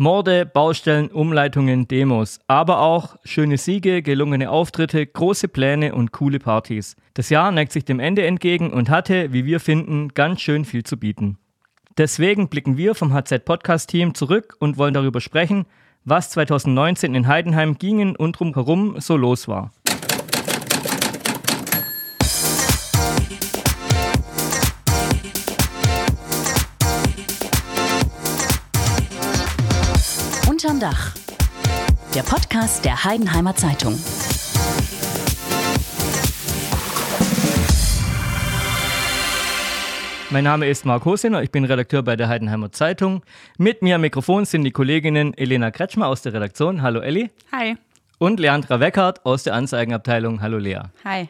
Morde, Baustellen, Umleitungen, Demos, aber auch schöne Siege, gelungene Auftritte, große Pläne und coole Partys. Das Jahr neigt sich dem Ende entgegen und hatte, wie wir finden, ganz schön viel zu bieten. Deswegen blicken wir vom HZ Podcast Team zurück und wollen darüber sprechen, was 2019 in Heidenheim gingen und drumherum so los war. Unterm Dach. Der Podcast der Heidenheimer Zeitung. Mein Name ist Marc Hosener, ich bin Redakteur bei der Heidenheimer Zeitung. Mit mir am Mikrofon sind die Kolleginnen Elena Kretschmer aus der Redaktion. Hallo Elli. Hi. Und Leandra Weckert aus der Anzeigenabteilung. Hallo Lea. Hi.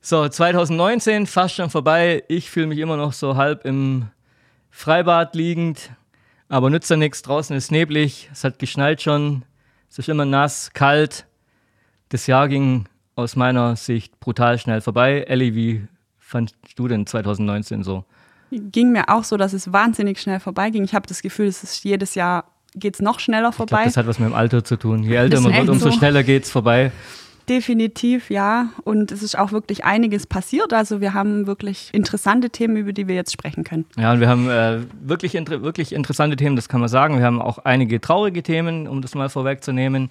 So, 2019, fast schon vorbei. Ich fühle mich immer noch so halb im Freibad liegend. Aber nützt ja nichts, draußen ist neblig, es hat geschneit schon, es ist immer nass, kalt. Das Jahr ging aus meiner Sicht brutal schnell vorbei. Elli, wie fandst du denn 2019 so? Ging mir auch so, dass es wahnsinnig schnell vorbeiging. Ich habe das Gefühl, es ist jedes Jahr geht es noch schneller vorbei. Glaub, das hat was mit dem Alter zu tun. Je älter man wird, umso so. schneller geht es vorbei. Definitiv, ja. Und es ist auch wirklich einiges passiert. Also wir haben wirklich interessante Themen, über die wir jetzt sprechen können. Ja, und wir haben äh, wirklich, inter wirklich interessante Themen, das kann man sagen. Wir haben auch einige traurige Themen, um das mal vorwegzunehmen.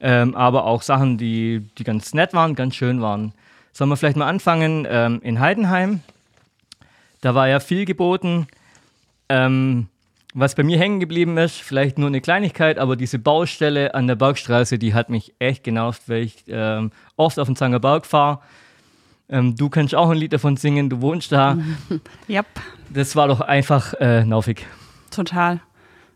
Ähm, aber auch Sachen, die, die ganz nett waren, ganz schön waren. Sollen wir vielleicht mal anfangen ähm, in Heidenheim? Da war ja viel geboten. Ähm, was bei mir hängen geblieben ist, vielleicht nur eine Kleinigkeit, aber diese Baustelle an der Bergstraße, die hat mich echt genervt, weil ich ähm, oft auf den Zanger Berg fahre. Ähm, du kannst auch ein Lied davon singen, du wohnst da. Yep. Das war doch einfach äh, nervig. Total.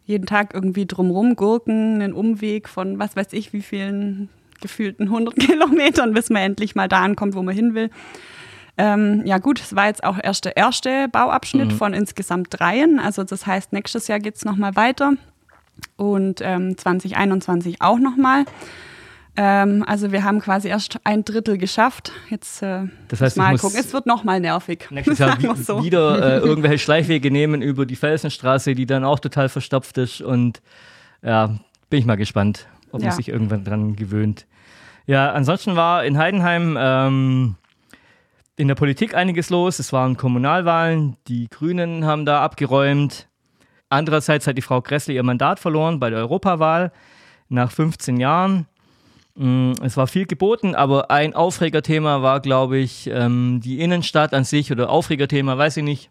Jeden Tag irgendwie drumrum gurken, einen Umweg von was weiß ich wie vielen gefühlten 100 Kilometern, bis man endlich mal da ankommt, wo man hin will. Ähm, ja gut, es war jetzt auch erst der erste Bauabschnitt mhm. von insgesamt dreien. Also das heißt, nächstes Jahr geht es nochmal weiter und ähm, 2021 auch nochmal. Ähm, also wir haben quasi erst ein Drittel geschafft. Jetzt äh, das heißt, mal gucken. Es wird nochmal nervig. Nächstes Jahr so. wieder äh, irgendwelche Schleichwege nehmen über die Felsenstraße, die dann auch total verstopft ist. Und ja, bin ich mal gespannt, ob ja. man sich irgendwann dran gewöhnt. Ja, ansonsten war in Heidenheim ähm, in der Politik einiges los. Es waren Kommunalwahlen, die Grünen haben da abgeräumt. Andererseits hat die Frau Gressle ihr Mandat verloren bei der Europawahl nach 15 Jahren. Mm, es war viel geboten, aber ein Aufregerthema war, glaube ich, ähm, die Innenstadt an sich oder Aufregerthema, weiß ich nicht,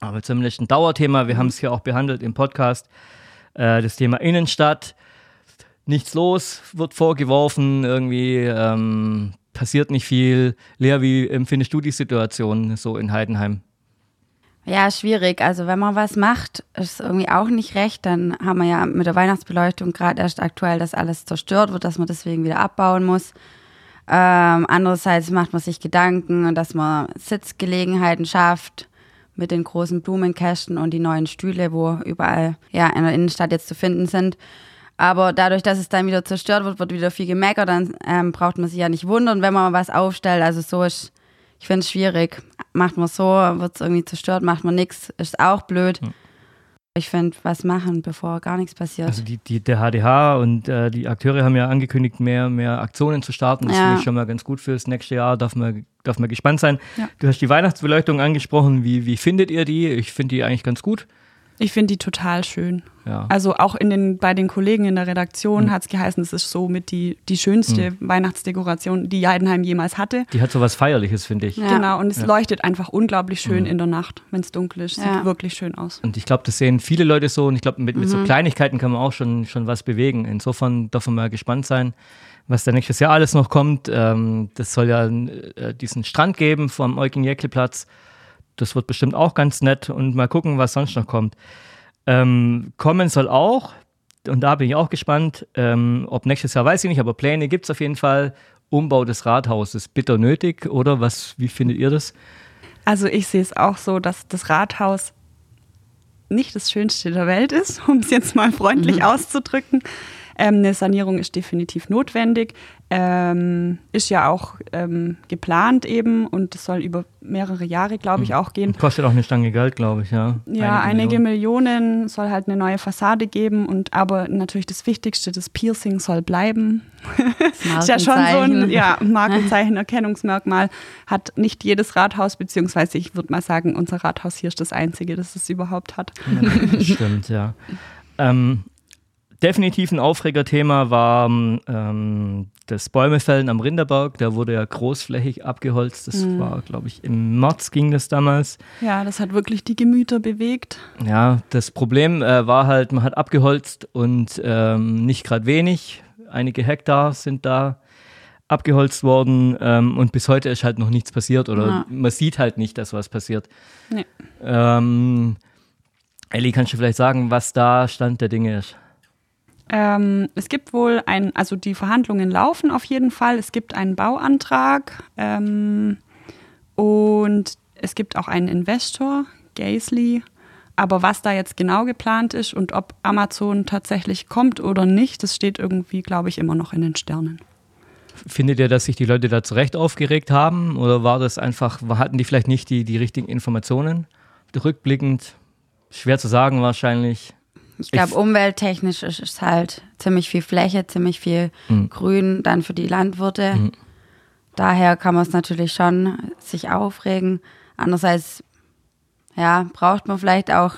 aber zumindest ein Dauerthema. Wir haben es hier auch behandelt im Podcast. Äh, das Thema Innenstadt. Nichts los, wird vorgeworfen, irgendwie ähm, passiert nicht viel. Lea, wie empfindest du die Situation so in Heidenheim? Ja, schwierig. Also wenn man was macht, ist irgendwie auch nicht recht. Dann haben wir ja mit der Weihnachtsbeleuchtung gerade erst aktuell, dass alles zerstört wird, dass man deswegen wieder abbauen muss. Ähm, andererseits macht man sich Gedanken, dass man Sitzgelegenheiten schafft mit den großen Blumenkästen und die neuen Stühle, wo überall ja in der Innenstadt jetzt zu finden sind. Aber dadurch, dass es dann wieder zerstört wird, wird wieder viel gemeckert, dann ähm, braucht man sich ja nicht wundern, wenn man was aufstellt. Also so ist, ich finde es schwierig. Macht man so, wird es irgendwie zerstört, macht man nichts, ist auch blöd. Hm. Ich finde, was machen, bevor gar nichts passiert. Also die, die, der HDH und äh, die Akteure haben ja angekündigt, mehr, mehr Aktionen zu starten. Das ja. finde ich schon mal ganz gut fürs nächste Jahr. Darf man, darf man gespannt sein. Ja. Du hast die Weihnachtsbeleuchtung angesprochen. Wie, wie findet ihr die? Ich finde die eigentlich ganz gut. Ich finde die total schön. Ja. Also auch in den, bei den Kollegen in der Redaktion mhm. hat es geheißen, es ist so mit die, die schönste mhm. Weihnachtsdekoration, die Heidenheim jemals hatte. Die hat so was Feierliches, finde ich. Ja. Genau, und es ja. leuchtet einfach unglaublich schön mhm. in der Nacht, wenn es dunkel ist. Sieht wirklich schön aus. Und ich glaube, das sehen viele Leute so und ich glaube, mit, mit so mhm. Kleinigkeiten kann man auch schon, schon was bewegen. Insofern dürfen wir mal gespannt sein was da nächstes Jahr alles noch kommt. Ähm, das soll ja äh, diesen Strand geben vom Eugen-Jäckl-Platz. Das wird bestimmt auch ganz nett und mal gucken, was sonst noch kommt. Ähm, kommen soll auch, und da bin ich auch gespannt, ähm, ob nächstes Jahr weiß ich nicht, aber Pläne gibt es auf jeden Fall. Umbau des Rathauses, bitter nötig, oder? Was, wie findet ihr das? Also ich sehe es auch so, dass das Rathaus nicht das Schönste der Welt ist, um es jetzt mal freundlich mhm. auszudrücken. Ähm, eine Sanierung ist definitiv notwendig. Ähm, ist ja auch ähm, geplant eben und es soll über mehrere Jahre, glaube ich, hm. auch gehen. Kostet auch eine Stange Geld, glaube ich, ja. Ja, einige, einige Millionen. Millionen. soll halt eine neue Fassade geben und aber natürlich das Wichtigste, das Piercing soll bleiben. ist ja schon so ein ja, Markenzeichen, Erkennungsmerkmal. Hat nicht jedes Rathaus, beziehungsweise ich würde mal sagen, unser Rathaus hier ist das einzige, das es überhaupt hat. Ja, stimmt, ja. Ähm, definitiv ein Aufregerthema war ähm, das Bäumefällen am Rinderberg. Da wurde ja großflächig abgeholzt. Das mhm. war, glaube ich, im März ging das damals. Ja, das hat wirklich die Gemüter bewegt. Ja, das Problem äh, war halt, man hat abgeholzt und ähm, nicht gerade wenig. Einige Hektar sind da abgeholzt worden ähm, und bis heute ist halt noch nichts passiert oder ja. man sieht halt nicht, dass was passiert. Nee. Ähm, Elli, kannst du vielleicht sagen, was da Stand der Dinge ist? Ähm, es gibt wohl ein, also die Verhandlungen laufen auf jeden Fall. Es gibt einen Bauantrag ähm, und es gibt auch einen Investor, Gaisley. Aber was da jetzt genau geplant ist und ob Amazon tatsächlich kommt oder nicht, das steht irgendwie, glaube ich, immer noch in den Sternen. Findet ihr, dass sich die Leute da zurecht aufgeregt haben oder war das einfach, hatten die vielleicht nicht die, die richtigen Informationen? Rückblickend, schwer zu sagen wahrscheinlich. Ich glaube, umwelttechnisch ist es halt ziemlich viel Fläche, ziemlich viel mhm. Grün dann für die Landwirte. Mhm. Daher kann man es natürlich schon sich aufregen. Andererseits, ja, braucht man vielleicht auch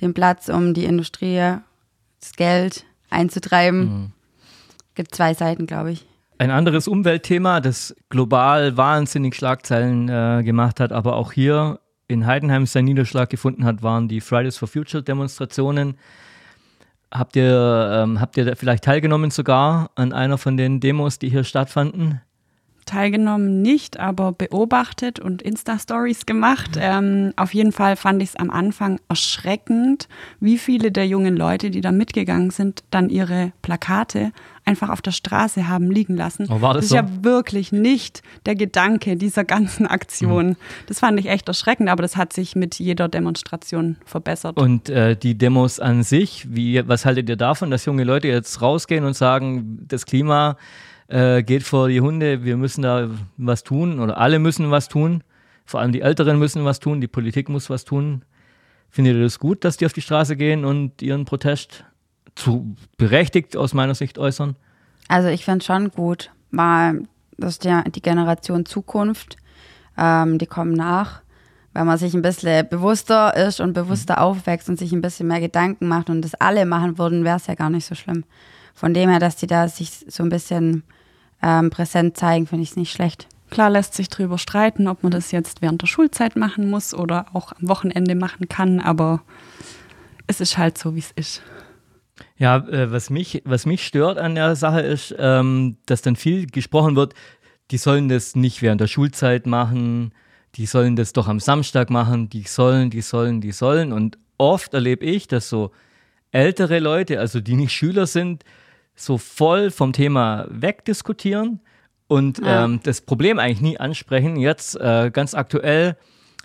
den Platz, um die Industrie, das Geld einzutreiben. Mhm. Gibt zwei Seiten, glaube ich. Ein anderes Umweltthema, das global wahnsinnig Schlagzeilen äh, gemacht hat, aber auch hier in Heidenheim seinen Niederschlag gefunden hat, waren die Fridays for Future Demonstrationen. Habt ihr, ähm, habt ihr vielleicht teilgenommen sogar an einer von den Demos, die hier stattfanden? Teilgenommen nicht, aber beobachtet und Insta-Stories gemacht. Ähm, auf jeden Fall fand ich es am Anfang erschreckend, wie viele der jungen Leute, die da mitgegangen sind, dann ihre Plakate einfach auf der Straße haben liegen lassen. Oh, war das, das ist so? ja wirklich nicht der Gedanke dieser ganzen Aktion. Mhm. Das fand ich echt erschreckend, aber das hat sich mit jeder Demonstration verbessert. Und äh, die Demos an sich, wie, was haltet ihr davon, dass junge Leute jetzt rausgehen und sagen, das Klima äh, geht vor die Hunde, wir müssen da was tun oder alle müssen was tun. Vor allem die Älteren müssen was tun, die Politik muss was tun. Findet ihr das gut, dass die auf die Straße gehen und ihren Protest zu berechtigt aus meiner Sicht äußern? Also ich finde es schon gut, weil das ist ja die Generation Zukunft, ähm, die kommen nach. Wenn man sich ein bisschen bewusster ist und bewusster mhm. aufwächst und sich ein bisschen mehr Gedanken macht und das alle machen würden, wäre es ja gar nicht so schlimm. Von dem her, dass die da sich so ein bisschen ähm, präsent zeigen, finde ich es nicht schlecht. Klar lässt sich darüber streiten, ob man das jetzt während der Schulzeit machen muss oder auch am Wochenende machen kann, aber es ist halt so, wie es ist. Ja, äh, was, mich, was mich stört an der Sache ist, ähm, dass dann viel gesprochen wird, die sollen das nicht während der Schulzeit machen, die sollen das doch am Samstag machen, die sollen, die sollen, die sollen. Und oft erlebe ich, dass so ältere Leute, also die nicht Schüler sind, so voll vom Thema wegdiskutieren und ja. ähm, das Problem eigentlich nie ansprechen. Jetzt äh, ganz aktuell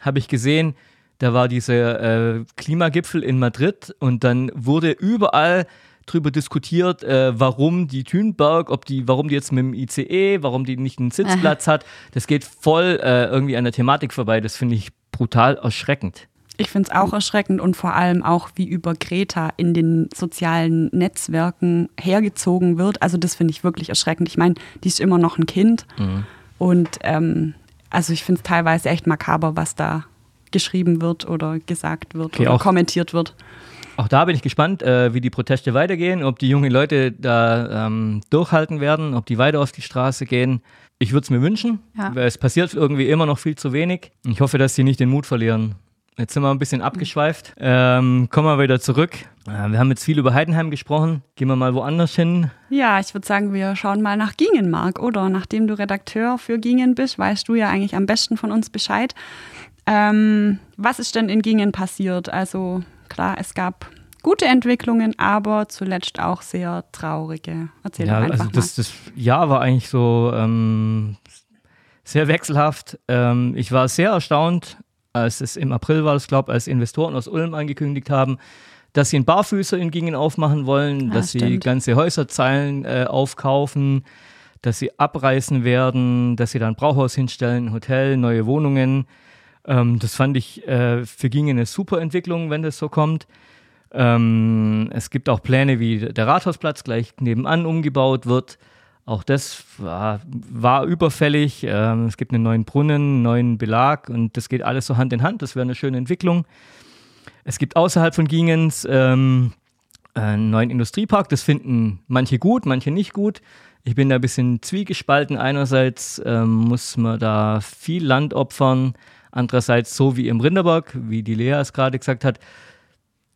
habe ich gesehen, da war dieser äh, Klimagipfel in Madrid und dann wurde überall drüber diskutiert, äh, warum die Thünberg, ob die, warum die jetzt mit dem ICE, warum die nicht einen Sitzplatz hat. Das geht voll äh, irgendwie an der Thematik vorbei. Das finde ich brutal erschreckend. Ich finde es auch erschreckend und vor allem auch, wie über Greta in den sozialen Netzwerken hergezogen wird. Also das finde ich wirklich erschreckend. Ich meine, die ist immer noch ein Kind mhm. und ähm, also ich finde es teilweise echt makaber, was da geschrieben wird oder gesagt wird okay, oder kommentiert wird. Auch da bin ich gespannt, äh, wie die Proteste weitergehen, ob die jungen Leute da ähm, durchhalten werden, ob die weiter auf die Straße gehen. Ich würde es mir wünschen, ja. weil es passiert irgendwie immer noch viel zu wenig. Ich hoffe, dass sie nicht den Mut verlieren. Jetzt sind wir ein bisschen abgeschweift. Ähm, kommen wir wieder zurück. Äh, wir haben jetzt viel über Heidenheim gesprochen. Gehen wir mal woanders hin. Ja, ich würde sagen, wir schauen mal nach Gingen, Marc, oder? Nachdem du Redakteur für Gingen bist, weißt du ja eigentlich am besten von uns Bescheid. Ähm, was ist denn in Gingen passiert? Also klar, es gab gute Entwicklungen, aber zuletzt auch sehr traurige. Erzähl ja, doch einfach also das, das Jahr war eigentlich so ähm, sehr wechselhaft. Ähm, ich war sehr erstaunt, als es im April war, ich glaube, als Investoren aus Ulm angekündigt haben, dass sie einen Barfüßer in Gingen aufmachen wollen, Ah, dass sie stimmt. ganze Häuserzeilen äh, aufkaufen, dass sie abreißen werden, dass sie dann ein Brauhaus hinstellen, ein Hotel, neue Wohnungen. Ähm, das fand ich äh, für Gingen eine super Entwicklung, wenn das so kommt. Ähm, es gibt auch Pläne, wie der Rathausplatz gleich nebenan umgebaut wird. Auch das war, war überfällig. Ähm, es gibt einen neuen Brunnen, einen neuen Belag und das geht alles so Hand in Hand. Das wäre eine schöne Entwicklung. Es gibt außerhalb von Gingens ähm, einen neuen Industriepark. Das finden manche gut, manche nicht gut. Ich bin da ein bisschen zwiegespalten. Einerseits ähm, muss man da viel Land opfern. Andererseits, so wie im Rinderberg, wie die Lea es gerade gesagt hat,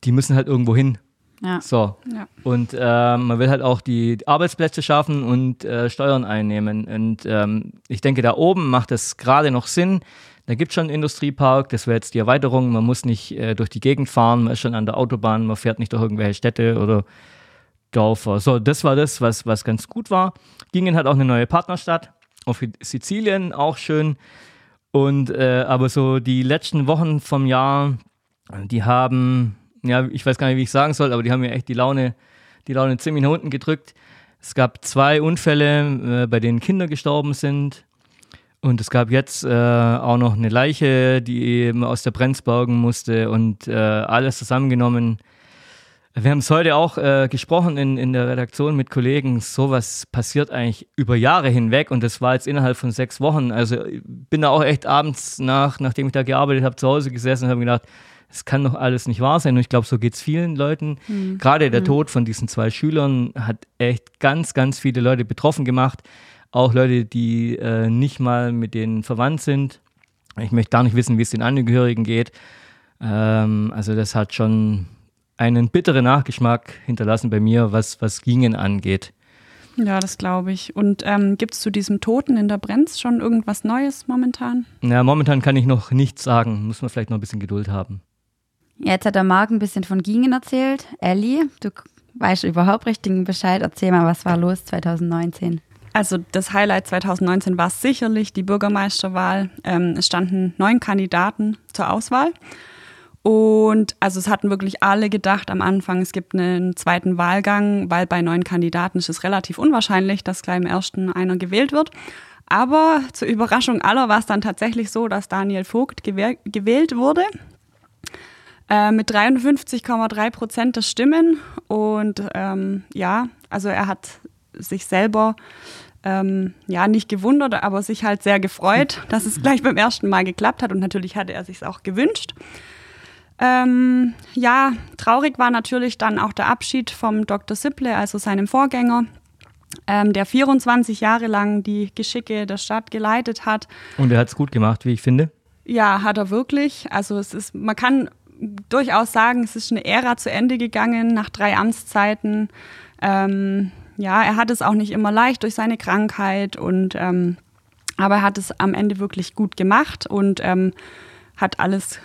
die müssen halt irgendwo hin. Ja. So. Ja. Und ähm, man will halt auch die Arbeitsplätze schaffen und äh, Steuern einnehmen. Und ähm, ich denke, da oben macht es gerade noch Sinn. Da gibt es schon einen Industriepark, das wäre jetzt die Erweiterung. Man muss nicht äh, durch die Gegend fahren, man ist schon an der Autobahn, man fährt nicht durch irgendwelche Städte oder Dörfer. So, das war das, was, was ganz gut war. Gingen hat auch eine neue Partnerstadt auf Sizilien, auch schön. Und äh, aber so die letzten Wochen vom Jahr, die haben, ja, ich weiß gar nicht, wie ich sagen soll, aber die haben mir echt die Laune, die Laune ziemlich nach unten gedrückt. Es gab zwei Unfälle, äh, bei denen Kinder gestorben sind. Und es gab jetzt äh, auch noch eine Leiche, die eben aus der Brenzbergen musste und äh, alles zusammengenommen. Wir haben es heute auch äh, gesprochen in, in der Redaktion mit Kollegen. Sowas passiert eigentlich über Jahre hinweg und das war jetzt innerhalb von sechs Wochen. Also ich bin da auch echt abends nach, nachdem ich da gearbeitet habe, zu Hause gesessen und habe gedacht, es kann doch alles nicht wahr sein. Und ich glaube, so geht es vielen Leuten. Gerade der Tod von diesen zwei Schülern hat echt ganz, ganz viele Leute betroffen gemacht. Auch Leute, die äh, nicht mal mit denen verwandt sind. Ich möchte gar nicht wissen, wie es den Angehörigen geht. Ähm, also das hat schon einen bitteren Nachgeschmack hinterlassen bei mir, was, was Gingen angeht. Ja, das glaube ich. Und ähm, gibt es zu diesem Toten in der Brenz schon irgendwas Neues momentan? Ja, momentan kann ich noch nichts sagen. Muss man vielleicht noch ein bisschen Geduld haben. Jetzt hat der Marc ein bisschen von Gingen erzählt. Elli, du weißt überhaupt richtigen Bescheid. Erzähl mal, was war los 2019? Also das Highlight 2019 war sicherlich die Bürgermeisterwahl. Ähm, es standen neun Kandidaten zur Auswahl. Und also es hatten wirklich alle gedacht am Anfang, es gibt einen zweiten Wahlgang, weil bei neun Kandidaten ist es relativ unwahrscheinlich, dass gleich im ersten einer gewählt wird. Aber zur Überraschung aller war es dann tatsächlich so, dass Daniel Vogt gewäh gewählt wurde. Äh, mit 53,3 Prozent der Stimmen. Und ähm, ja, also er hat sich selber ähm, ja nicht gewundert, aber sich halt sehr gefreut, dass es gleich beim ersten Mal geklappt hat. Und natürlich hatte er sich auch gewünscht. Ähm, ja, traurig war natürlich dann auch der Abschied vom Dr. Sipple, also seinem Vorgänger, ähm, der 24 Jahre lang die Geschicke der Stadt geleitet hat. Und er hat es gut gemacht, wie ich finde. Ja, hat er wirklich. Also es ist, man kann durchaus sagen, es ist eine Ära zu Ende gegangen nach drei Amtszeiten. Ähm, ja, er hat es auch nicht immer leicht durch seine Krankheit und ähm, aber er hat es am Ende wirklich gut gemacht und ähm, hat alles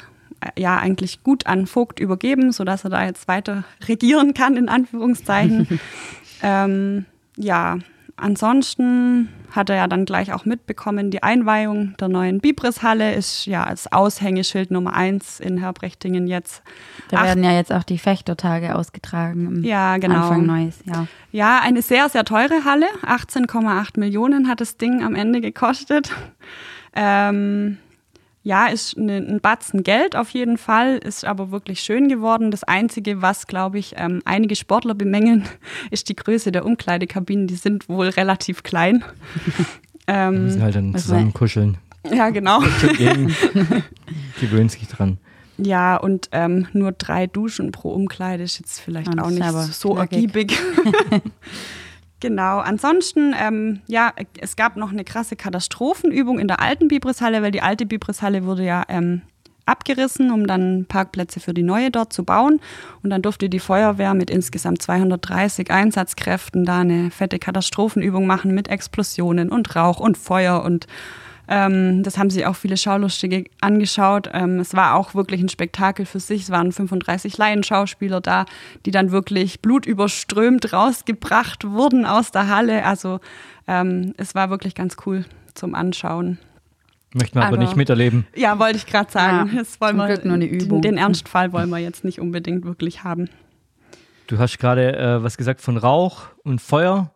ja eigentlich gut an Vogt übergeben, sodass er da jetzt weiter regieren kann, in Anführungszeichen. ähm, ja, ansonsten hat er ja dann gleich auch mitbekommen, die Einweihung der neuen Bibrishalle ist ja als Aushängeschild Nummer eins in Herbrechtingen jetzt. Da Ach. werden ja jetzt auch die Fechtertage ausgetragen Ja, genau. Anfang neues Jahr. Ja, eine sehr, sehr teure Halle. 18,8 Millionen hat das Ding am Ende gekostet. Ähm, ja, ist eine, ein Batzen Geld auf jeden Fall, ist aber wirklich schön geworden. Das Einzige, was, glaube ich, ähm, einige Sportler bemängeln, ist die Größe der Umkleidekabinen. Die sind wohl relativ klein. Ähm, müssen halt dann was zusammen kuscheln. ja, genau. Gewöhnt sich dran. Ja, und ähm, nur drei Duschen pro Umkleide ist jetzt vielleicht auch nicht aber so knackig. ergiebig. Genau, ansonsten, ähm, ja, es gab noch eine krasse Katastrophenübung in der alten Bibrishalle, weil die alte Bibrishalle wurde ja ähm, abgerissen, um dann Parkplätze für die neue dort zu bauen. Und dann durfte die Feuerwehr mit insgesamt 230 Einsatzkräften da eine fette Katastrophenübung machen mit Explosionen und Rauch und Feuer und ähm, das haben sich auch viele Schaulustige angeschaut. Ähm, es war auch wirklich ein Spektakel für sich. Es waren 35 Laienschauspieler da, die dann wirklich blutüberströmt rausgebracht wurden aus der Halle. Also ähm, es war wirklich ganz cool zum Anschauen. Möchten wir aber, Aber- nicht miterleben. Ja, wollte ich gerade sagen. Ja, das wollen zum wir, Glück nur eine den, Übung. den Ernstfall wollen wir jetzt nicht unbedingt wirklich haben. Du hast gerade äh, was gesagt von Rauch und Feuer.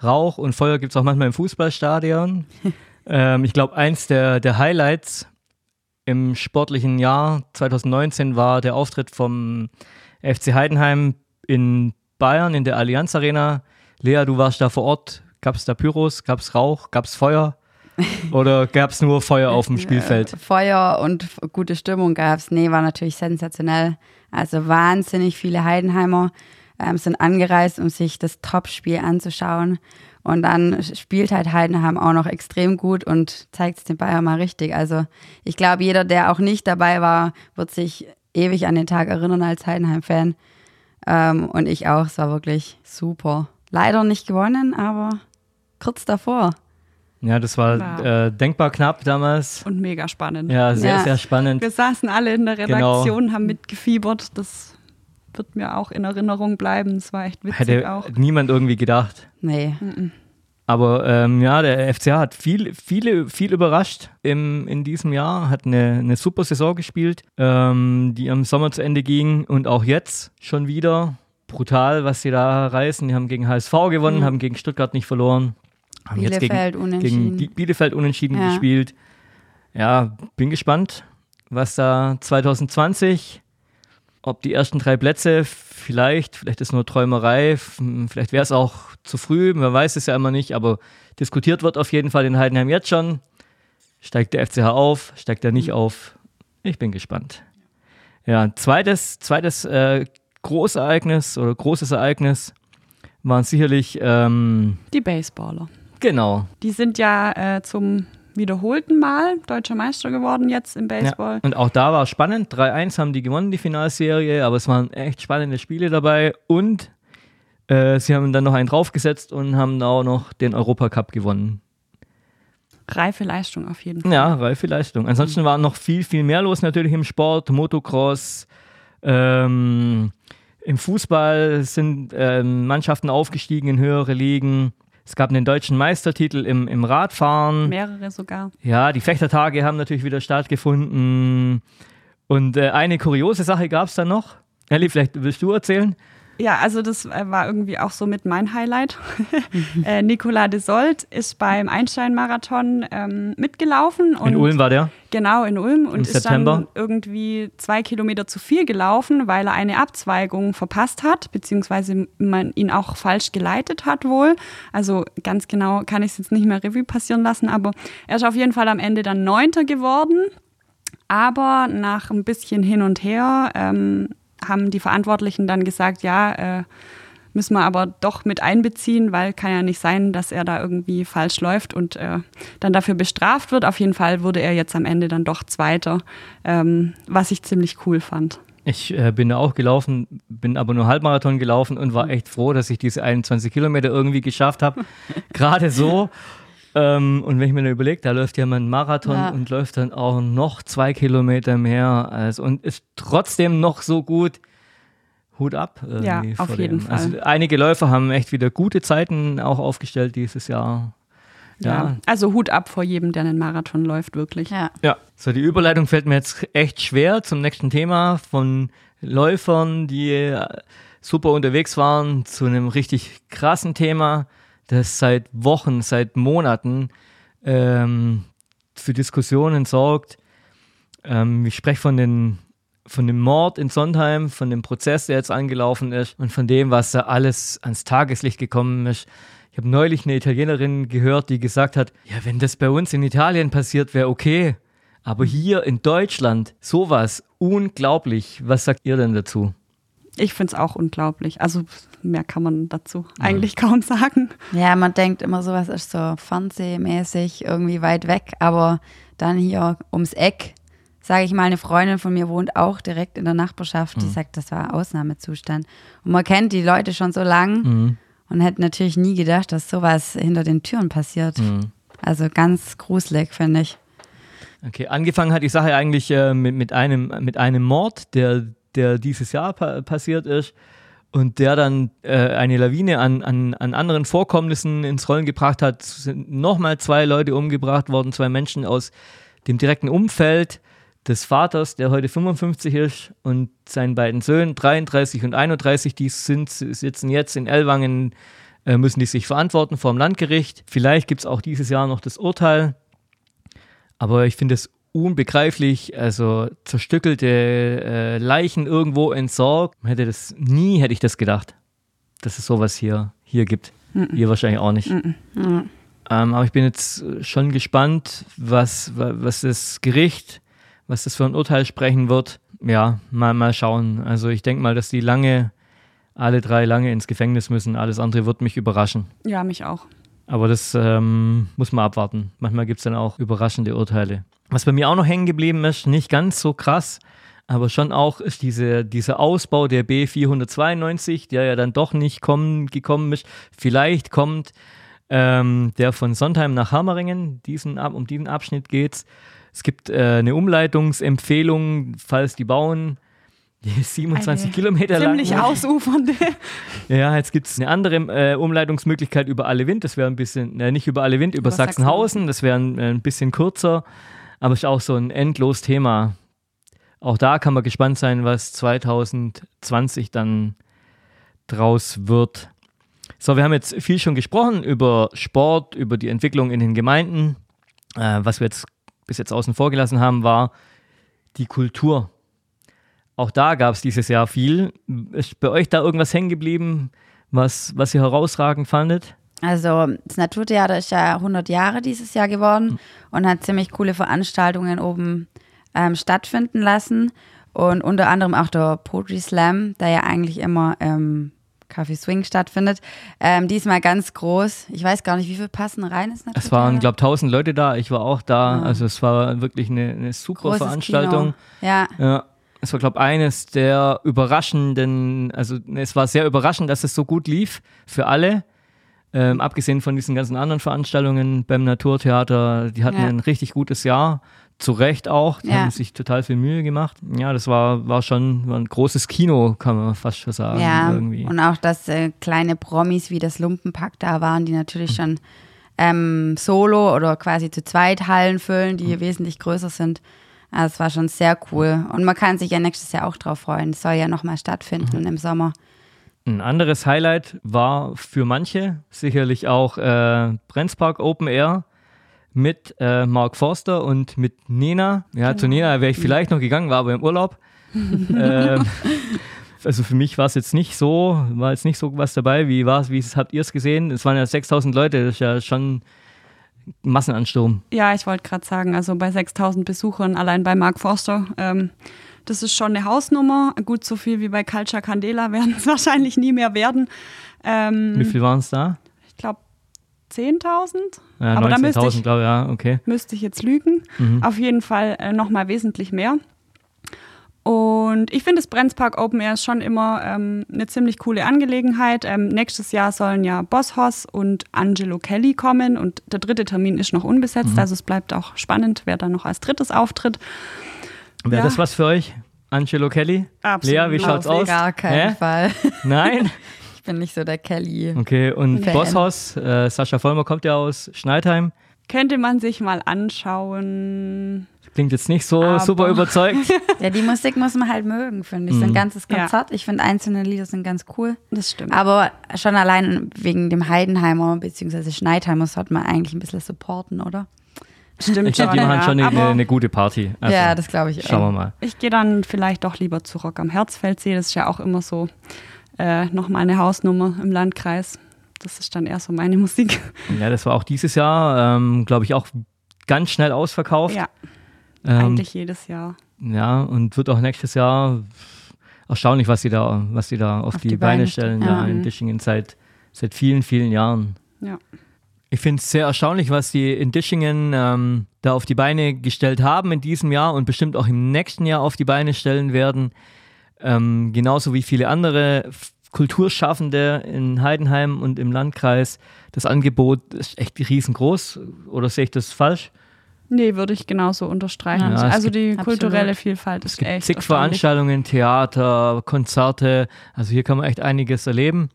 Rauch und Feuer gibt es auch manchmal im Fußballstadion. ähm, ich glaube, eins der, der Highlights im sportlichen Jahr 2019 war der Auftritt vom FC Heidenheim in Bayern in der Allianz Arena. Lea, du warst da vor Ort. Gab es da Pyros? Gab es Rauch? Gab es Feuer? Oder gab es nur Feuer auf dem Spielfeld? Äh, Feuer und gute Stimmung gab's. Nee, war natürlich sensationell. Also wahnsinnig viele Heidenheimer ähm, sind angereist, um sich das Topspiel anzuschauen. Und dann spielt halt Heidenheim auch noch extrem gut und zeigt es den Bayern mal richtig. Also ich glaube, jeder, der auch nicht dabei war, wird sich ewig an den Tag erinnern als Heidenheim-Fan. Ähm, und ich auch. Es war wirklich super. Leider nicht gewonnen, aber kurz davor. Ja, das war Wow. äh, denkbar knapp damals. Und mega spannend. Ja, sehr, Ja. sehr spannend. Wir saßen alle in der Genau. Redaktion, haben mitgefiebert. Das wird mir auch in Erinnerung bleiben. Es war echt witzig Hätte auch. niemand irgendwie gedacht. Nee. Aber ähm, ja, der FCA hat viel, viele, viel überrascht im, in diesem Jahr, hat eine, eine super Saison gespielt, ähm, die am Sommer zu Ende ging und auch jetzt schon wieder brutal, was sie da reißen. Die haben gegen HSV gewonnen, Mhm. haben gegen Stuttgart nicht verloren, haben jetzt Bielefeld gegen, unentschieden. gegen Bi- Bielefeld unentschieden Ja. gespielt. Ja, bin gespannt, was da 2020, ob die ersten drei Plätze vielleicht, vielleicht ist nur Träumerei, f- vielleicht wäre es auch zu früh, man weiß es ja immer nicht, aber diskutiert wird auf jeden Fall in Heidenheim jetzt schon. Steigt der FCH auf, steigt er nicht auf? Ich bin gespannt. Ja, zweites, zweites äh, Großereignis oder großes Ereignis waren sicherlich, ähm, Die Baseballer. genau, Die sind ja äh, zum wiederholten Mal deutscher Meister geworden jetzt im Baseball. Ja, und auch da war es spannend. 3-1 haben die gewonnen, die Finalserie, aber es waren echt spannende Spiele dabei und äh, sie haben dann noch einen draufgesetzt und haben auch noch den Europacup gewonnen. Reife Leistung auf jeden Fall. Ja, reife Leistung. Ansonsten war noch viel, viel mehr los natürlich im Sport, Motocross, ähm, im Fußball sind ähm, Mannschaften aufgestiegen in höhere Ligen. Es gab einen deutschen Meistertitel im, im Radfahren. Mehrere sogar. Ja, die Fechtertage haben natürlich wieder stattgefunden. Und äh, eine kuriose Sache gab es dann noch. Elli, vielleicht willst du erzählen? Ja, also das äh, war irgendwie auch so mit mein Highlight. äh, Nicolas de Sold ist beim Einstein-Marathon ähm, mitgelaufen. Und In Ulm war der. Genau, in Ulm. Und ist September. dann irgendwie zwei Kilometer zu viel gelaufen, weil er eine Abzweigung verpasst hat, beziehungsweise man ihn auch falsch geleitet hat wohl. Also ganz genau kann ich es jetzt nicht mehr Revue passieren lassen, aber er ist auf jeden Fall am Ende dann Neunter geworden. Aber nach ein bisschen hin und her ähm, haben die Verantwortlichen dann gesagt, ja, äh, müssen wir aber doch mit einbeziehen, weil kann ja nicht sein, dass er da irgendwie falsch läuft und äh, dann dafür bestraft wird. Auf jeden Fall wurde er jetzt am Ende dann doch Zweiter, ähm, was ich ziemlich cool fand. Ich äh, bin da auch gelaufen, bin aber nur Halbmarathon gelaufen und war echt froh, dass ich diese 21 Kilometer irgendwie geschafft habe. Gerade so. Ähm, und wenn ich mir dann überlege, da läuft ja man Marathon Ja. und läuft dann auch noch zwei Kilometer mehr also, und ist trotzdem noch so gut. Hut ab. irgendwie Ja, auf vor jeden dem. Fall. Also einige Läufer haben echt wieder gute Zeiten auch aufgestellt dieses Jahr. Ja. Ja, Also Hut ab vor jedem, der einen Marathon läuft, wirklich. Ja. Ja, so die Überleitung fällt mir jetzt echt schwer zum nächsten Thema von Läufern, die äh, super unterwegs waren, zu einem richtig krassen Thema, das seit Wochen, seit Monaten ähm, für Diskussionen sorgt. Ähm, ich spreche von, von dem Mord in Sondheim, von dem Prozess, der jetzt angelaufen ist und von dem, was da alles ans Tageslicht gekommen ist. Ich habe neulich eine Italienerin gehört, die gesagt hat, ja, wenn das bei uns in Italien passiert, wäre okay. Aber hier in Deutschland, sowas, unglaublich. Was sagt ihr denn dazu? Ich finde es auch unglaublich. Also mehr kann man dazu eigentlich kaum sagen. Ja, man denkt immer, sowas ist so fernsehmäßig irgendwie weit weg, aber dann hier ums Eck, sage ich mal, eine Freundin von mir wohnt auch direkt in der Nachbarschaft, die sagt, das war Ausnahmezustand. Und man kennt die Leute schon so lang und hätte natürlich nie gedacht, dass sowas hinter den Türen passiert. Also ganz gruselig, finde ich. Okay, angefangen hat die Sache eigentlich äh, mit, mit, einem, mit einem Mord, der, der dieses Jahr pa passiert ist und der dann äh, eine Lawine an, an, an anderen Vorkommnissen ins Rollen gebracht hat. Sind nochmal zwei Leute umgebracht worden, zwei Menschen aus dem direkten Umfeld des Vaters, der heute 55 ist, und seinen beiden Söhnen, 33 und 31, die sind, sitzen jetzt in Ellwangen, äh, müssen die sich verantworten vor dem Landgericht. Vielleicht gibt es auch dieses Jahr noch das Urteil. Aber ich finde es unbegreiflich, also zerstückelte äh, Leichen irgendwo entsorgt. Hätte das nie hätte ich das gedacht, dass es sowas hier hier gibt. Mm -mm. Ihr wahrscheinlich auch nicht. Mm ähm, aber ich bin jetzt schon gespannt, was was das Gericht, was das für ein Urteil sprechen wird. Ja, mal mal schauen. Also ich denke mal, dass die lange alle drei lange ins Gefängnis müssen. Alles andere wird mich überraschen. Ja, mich auch. Aber das ähm, muss man abwarten. Manchmal gibt es dann auch überraschende Urteile. Was bei mir auch noch hängen geblieben ist, nicht ganz so krass, aber schon auch ist diese, dieser Ausbau der B492, der ja dann doch nicht kommen, gekommen ist. Vielleicht kommt ähm, der von Sondheim nach Hammeringen, diesen, um diesen Abschnitt geht es. Es gibt äh, eine Umleitungsempfehlung, falls die bauen. Die ist 27 eine Kilometer lang. Ziemlich ausufernde. Ja, jetzt gibt es eine andere äh, Umleitungsmöglichkeit über alle Wind. Das wäre ein bisschen, äh, nicht über alle Wind, über, über Sachsenhausen. Sachsenhausen. Das wäre ein, ein bisschen kürzer aber ist auch so ein endlos Thema. Auch da kann man gespannt sein, was 2020 dann draus wird. So, wir haben jetzt viel schon gesprochen über Sport, über die Entwicklung in den Gemeinden. Äh, was wir jetzt bis jetzt außen vor gelassen haben, war die Kultur. Auch da gab es dieses Jahr viel. Ist bei euch da irgendwas hängen geblieben, was, was ihr herausragend fandet? Also das Naturtheater ist ja 100 Jahre dieses Jahr geworden mhm. und hat ziemlich coole Veranstaltungen oben ähm, stattfinden lassen. Und unter anderem auch der Poetry Slam, der ja eigentlich immer im Café Swing stattfindet. Ähm, diesmal ganz groß. Ich weiß gar nicht, wie viel passen rein ist. Es waren, glaube ich, 1000 Leute da. Ich war auch da. Ja. Also es war wirklich eine, eine super Großes Veranstaltung. Kino. Ja. ja. Es war, glaube ich, eines der überraschenden, also es war sehr überraschend, dass es so gut lief für alle. Ähm, abgesehen von diesen ganzen anderen Veranstaltungen beim Naturtheater, die hatten ja. ein richtig gutes Jahr. Zu Recht auch. Die ja. haben sich total viel Mühe gemacht. Ja, das war, war schon war ein großes Kino, kann man fast schon sagen. Ja, irgendwie. und auch, dass äh, kleine Promis wie das Lumpenpack da waren, die natürlich mhm. schon ähm, solo oder quasi zu zweit Hallen füllen, die mhm. wesentlich größer sind. Also es war schon sehr cool. Und man kann sich ja nächstes Jahr auch drauf freuen. Es soll ja nochmal stattfinden mhm. im Sommer. Ein anderes Highlight war für manche sicherlich auch äh, Brenzpark Open Air mit äh, Mark Forster und mit Nena. Ja, genau. zu Nena wäre ich vielleicht noch gegangen, war aber im Urlaub. ähm, also für mich war es jetzt nicht so, war jetzt nicht so was dabei. Wie war es, wie habt ihr es gesehen? Es waren ja 6000 Leute, das ist ja schon Massenansturm. Ja, ich wollte gerade sagen, also bei 6000 Besuchern allein bei Mark Forster. Ähm, das ist schon eine Hausnummer. Gut, so viel wie bei Culture Candela werden es wahrscheinlich nie mehr werden. Ähm, wie viel waren es da? Ich glaube 10.000. Ja, 19.000, glaube ich, ja, okay. Müsste ich jetzt lügen. Mhm. Auf jeden Fall äh, nochmal wesentlich mehr. Und ich finde, das Brenzpark Open Air ist schon immer ähm, eine ziemlich coole Angelegenheit. Ähm, nächstes Jahr sollen ja Boss Hoss und Angelo Kelly kommen und der dritte Termin ist noch unbesetzt. Mhm. Also es bleibt auch spannend, wer da noch als drittes auftritt. Wäre ja. das was für euch? Angelo Kelly? Absolut. Lea, wie schaut's Auf aus? Gar keinen Hä? Fall. Nein? ich bin nicht so der Kelly. Okay, und Fan. Bosshaus, äh, Sascha Vollmer kommt ja aus Schneidheim. Könnte man sich mal anschauen. Klingt jetzt nicht so Aber. super überzeugt. ja, die Musik muss man halt mögen, finde ich. So ein mhm. ganzes Konzert. Ja. Ich finde einzelne Lieder sind ganz cool. Das stimmt. Aber schon allein wegen dem Heidenheimer bzw. Schneidheimer sollte man eigentlich ein bisschen supporten, oder? Stimmt ich glaube, die machen schon eine, eine, gute Party. Also, ja, das glaube ich. Schauen wir mal. Ich gehe dann vielleicht doch lieber zu Rock am Herzfeldsee. Das ist ja auch immer so äh, nochmal eine Hausnummer im Landkreis. Das ist dann eher so meine Musik. Ja, das war auch dieses Jahr, ähm, glaube ich, auch ganz schnell ausverkauft. Ja, ähm, eigentlich jedes Jahr. Ja, und wird auch nächstes Jahr erstaunlich, was sie da, was sie da auf, auf die, die, Beine, stellen, ja. da in Dischingen seit, seit vielen, vielen Jahren. Ja. Ich finde es sehr erstaunlich, was die in Dischingen ähm, da auf die Beine gestellt haben in diesem Jahr und bestimmt auch im nächsten Jahr auf die Beine stellen werden. Ähm, genauso wie viele andere Kulturschaffende in Heidenheim und im Landkreis. Das Angebot ist echt riesengroß. Oder sehe ich das falsch? Nee, würde ich genauso unterstreichen. Ja, also die kulturelle absolut. Vielfalt ist es gibt echt. Zig Veranstaltungen, Theater, Konzerte. Also hier kann man echt einiges erleben.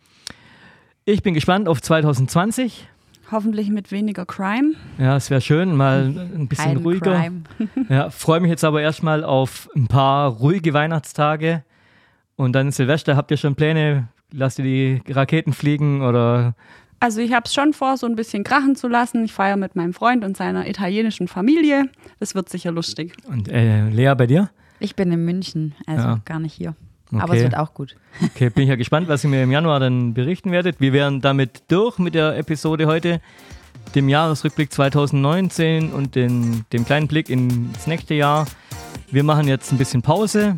Ich bin gespannt auf 2020 Hoffentlich mit weniger Crime. Ja, es wäre schön, mal ein bisschen Kein ruhiger. Crime. Ja, freue mich jetzt aber erstmal auf ein paar ruhige Weihnachtstage. Und dann Silvester, habt ihr schon Pläne? Lasst ihr die Raketen fliegen oder Also ich habe es schon vor, so ein bisschen krachen zu lassen. Ich feiere mit meinem Freund und seiner italienischen Familie. Das wird sicher lustig. und äh, Lea bei dir? Ich bin in München, also Ja. gar nicht hier. Okay. Aber es wird auch gut. Okay, bin ich ja gespannt, was ihr mir im Januar dann berichten werdet. Wir wären damit durch mit der Episode heute, dem Jahresrückblick 2019 und den, dem kleinen Blick ins nächste Jahr. Wir machen jetzt ein bisschen Pause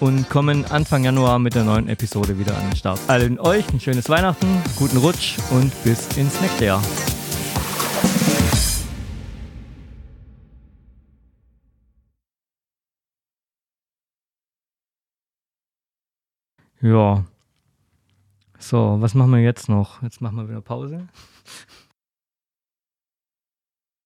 und kommen Anfang Januar mit der neuen Episode wieder an den Start. Allen euch ein schönes Weihnachten, guten Rutsch und bis ins nächste Jahr. Ja. So, was machen wir jetzt noch? Jetzt machen wir wieder Pause.